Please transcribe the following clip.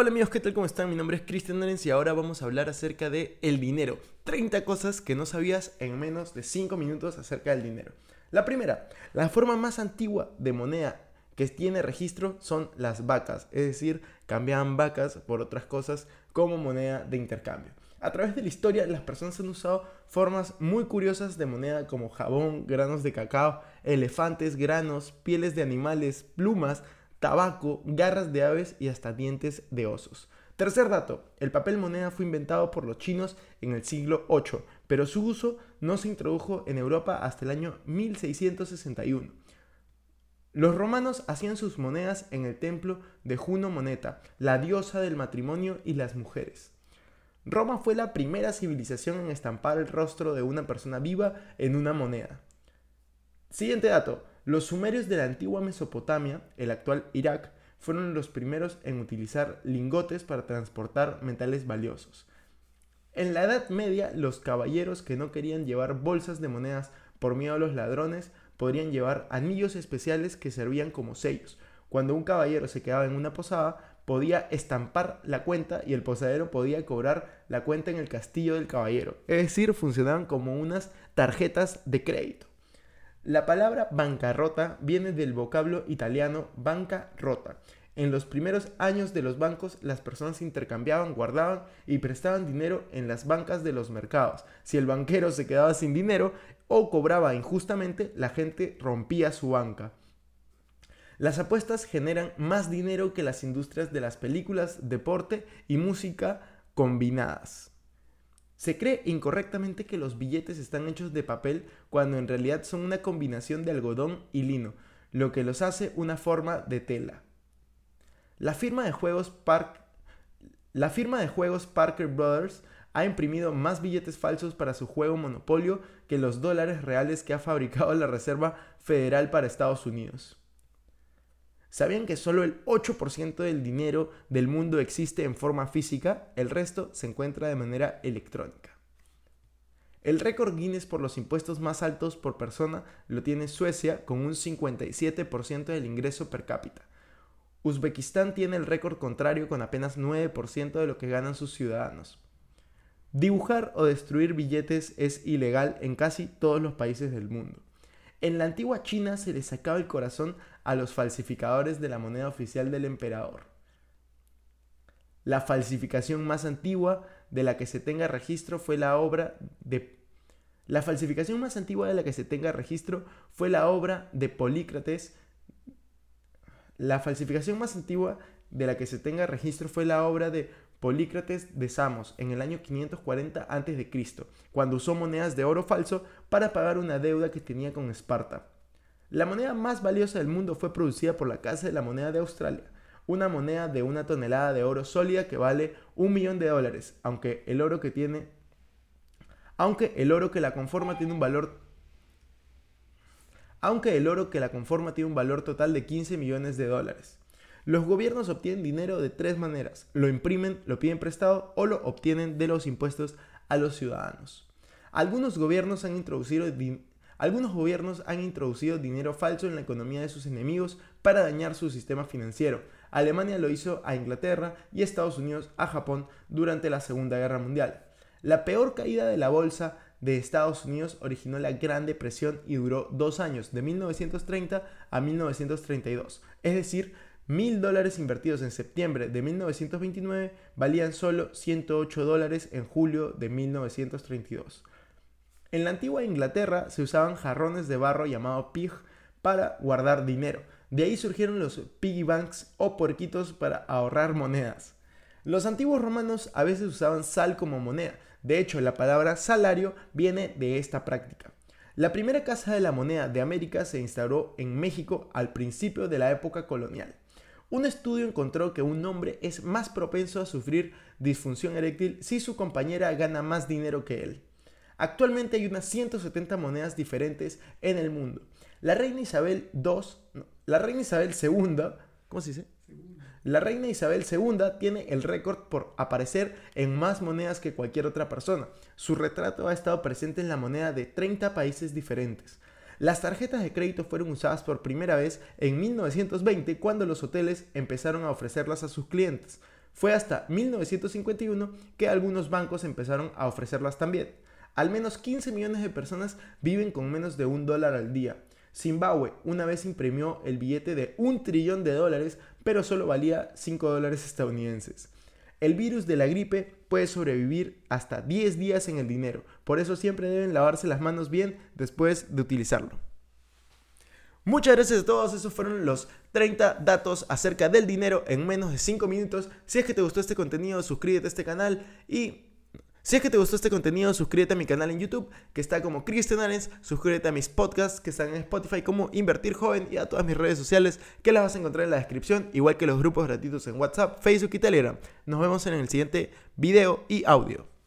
Hola amigos, ¿qué tal? ¿Cómo están? Mi nombre es Cristian Lorenz y ahora vamos a hablar acerca de el dinero. 30 cosas que no sabías en menos de 5 minutos acerca del dinero. La primera, la forma más antigua de moneda que tiene registro son las vacas, es decir, cambiaban vacas por otras cosas como moneda de intercambio. A través de la historia, las personas han usado formas muy curiosas de moneda como jabón, granos de cacao, elefantes, granos, pieles de animales, plumas, tabaco, garras de aves y hasta dientes de osos. Tercer dato, el papel moneda fue inventado por los chinos en el siglo VIII, pero su uso no se introdujo en Europa hasta el año 1661. Los romanos hacían sus monedas en el templo de Juno Moneta, la diosa del matrimonio y las mujeres. Roma fue la primera civilización en estampar el rostro de una persona viva en una moneda. Siguiente dato, los sumerios de la antigua Mesopotamia, el actual Irak, fueron los primeros en utilizar lingotes para transportar metales valiosos. En la Edad Media, los caballeros que no querían llevar bolsas de monedas por miedo a los ladrones podrían llevar anillos especiales que servían como sellos. Cuando un caballero se quedaba en una posada, podía estampar la cuenta y el posadero podía cobrar la cuenta en el castillo del caballero. Es decir, funcionaban como unas tarjetas de crédito. La palabra bancarrota viene del vocablo italiano banca rota. En los primeros años de los bancos, las personas intercambiaban, guardaban y prestaban dinero en las bancas de los mercados. Si el banquero se quedaba sin dinero o cobraba injustamente, la gente rompía su banca. Las apuestas generan más dinero que las industrias de las películas, deporte y música combinadas. Se cree incorrectamente que los billetes están hechos de papel cuando en realidad son una combinación de algodón y lino, lo que los hace una forma de tela. La firma de juegos, la firma de juegos Parker Brothers ha imprimido más billetes falsos para su juego Monopolio que los dólares reales que ha fabricado la Reserva Federal para Estados Unidos. ¿Sabían que solo el 8% del dinero del mundo existe en forma física? El resto se encuentra de manera electrónica. El récord Guinness por los impuestos más altos por persona lo tiene Suecia con un 57% del ingreso per cápita. Uzbekistán tiene el récord contrario con apenas 9% de lo que ganan sus ciudadanos. Dibujar o destruir billetes es ilegal en casi todos los países del mundo. En la antigua China se le sacaba el corazón a los falsificadores de la moneda oficial del emperador. La falsificación más antigua de la que se tenga registro fue la obra de la falsificación más antigua de la que se tenga registro fue la obra de Polícrates. La falsificación más antigua de la que se tenga registro fue la obra de Polícrates de Samos en el año 540 a.C., cuando usó monedas de oro falso para pagar una deuda que tenía con Esparta. La moneda más valiosa del mundo fue producida por la Casa de la Moneda de Australia, una moneda de una tonelada de oro sólida que vale un millón de dólares, aunque el oro que tiene aunque el oro que la conforma tiene un valor aunque el oro que la conforma tiene un valor total de 15 millones de dólares. Los gobiernos obtienen dinero de tres maneras. Lo imprimen, lo piden prestado o lo obtienen de los impuestos a los ciudadanos. Algunos gobiernos han introducido, algunos gobiernos han introducido dinero falso en la economía de sus enemigos para dañar su sistema financiero. Alemania lo hizo a Inglaterra y Estados Unidos a Japón durante la Segunda Guerra Mundial. La peor caída de la bolsa de Estados Unidos originó la Gran Depresión y duró dos años, de 1930 a 1932. Es decir, Mil dólares invertidos en septiembre de 1929 valían solo 108 dólares en julio de 1932. En la antigua Inglaterra se usaban jarrones de barro llamado pig para guardar dinero. De ahí surgieron los piggy banks o porquitos para ahorrar monedas. Los antiguos romanos a veces usaban sal como moneda. De hecho, la palabra salario viene de esta práctica. La primera casa de la moneda de América se instauró en México al principio de la época colonial. Un estudio encontró que un hombre es más propenso a sufrir disfunción eréctil si su compañera gana más dinero que él. Actualmente hay unas 170 monedas diferentes en el mundo. La reina Isabel II, la reina Isabel II, ¿cómo se dice? La reina Isabel II tiene el récord por aparecer en más monedas que cualquier otra persona. Su retrato ha estado presente en la moneda de 30 países diferentes. Las tarjetas de crédito fueron usadas por primera vez en 1920 cuando los hoteles empezaron a ofrecerlas a sus clientes. Fue hasta 1951 que algunos bancos empezaron a ofrecerlas también. Al menos 15 millones de personas viven con menos de un dólar al día. Zimbabue una vez imprimió el billete de un trillón de dólares, pero solo valía 5 dólares estadounidenses. El virus de la gripe puede sobrevivir hasta 10 días en el dinero, por eso siempre deben lavarse las manos bien después de utilizarlo. Muchas gracias a todos, esos fueron los 30 datos acerca del dinero en menos de 5 minutos. Si es que te gustó este contenido, suscríbete a este canal y si es que te gustó este contenido, suscríbete a mi canal en YouTube, que está como Christian Arens, suscríbete a mis podcasts que están en Spotify como Invertir Joven y a todas mis redes sociales que las vas a encontrar en la descripción, igual que los grupos gratuitos en WhatsApp, Facebook y Telegram. Nos vemos en el siguiente video y audio.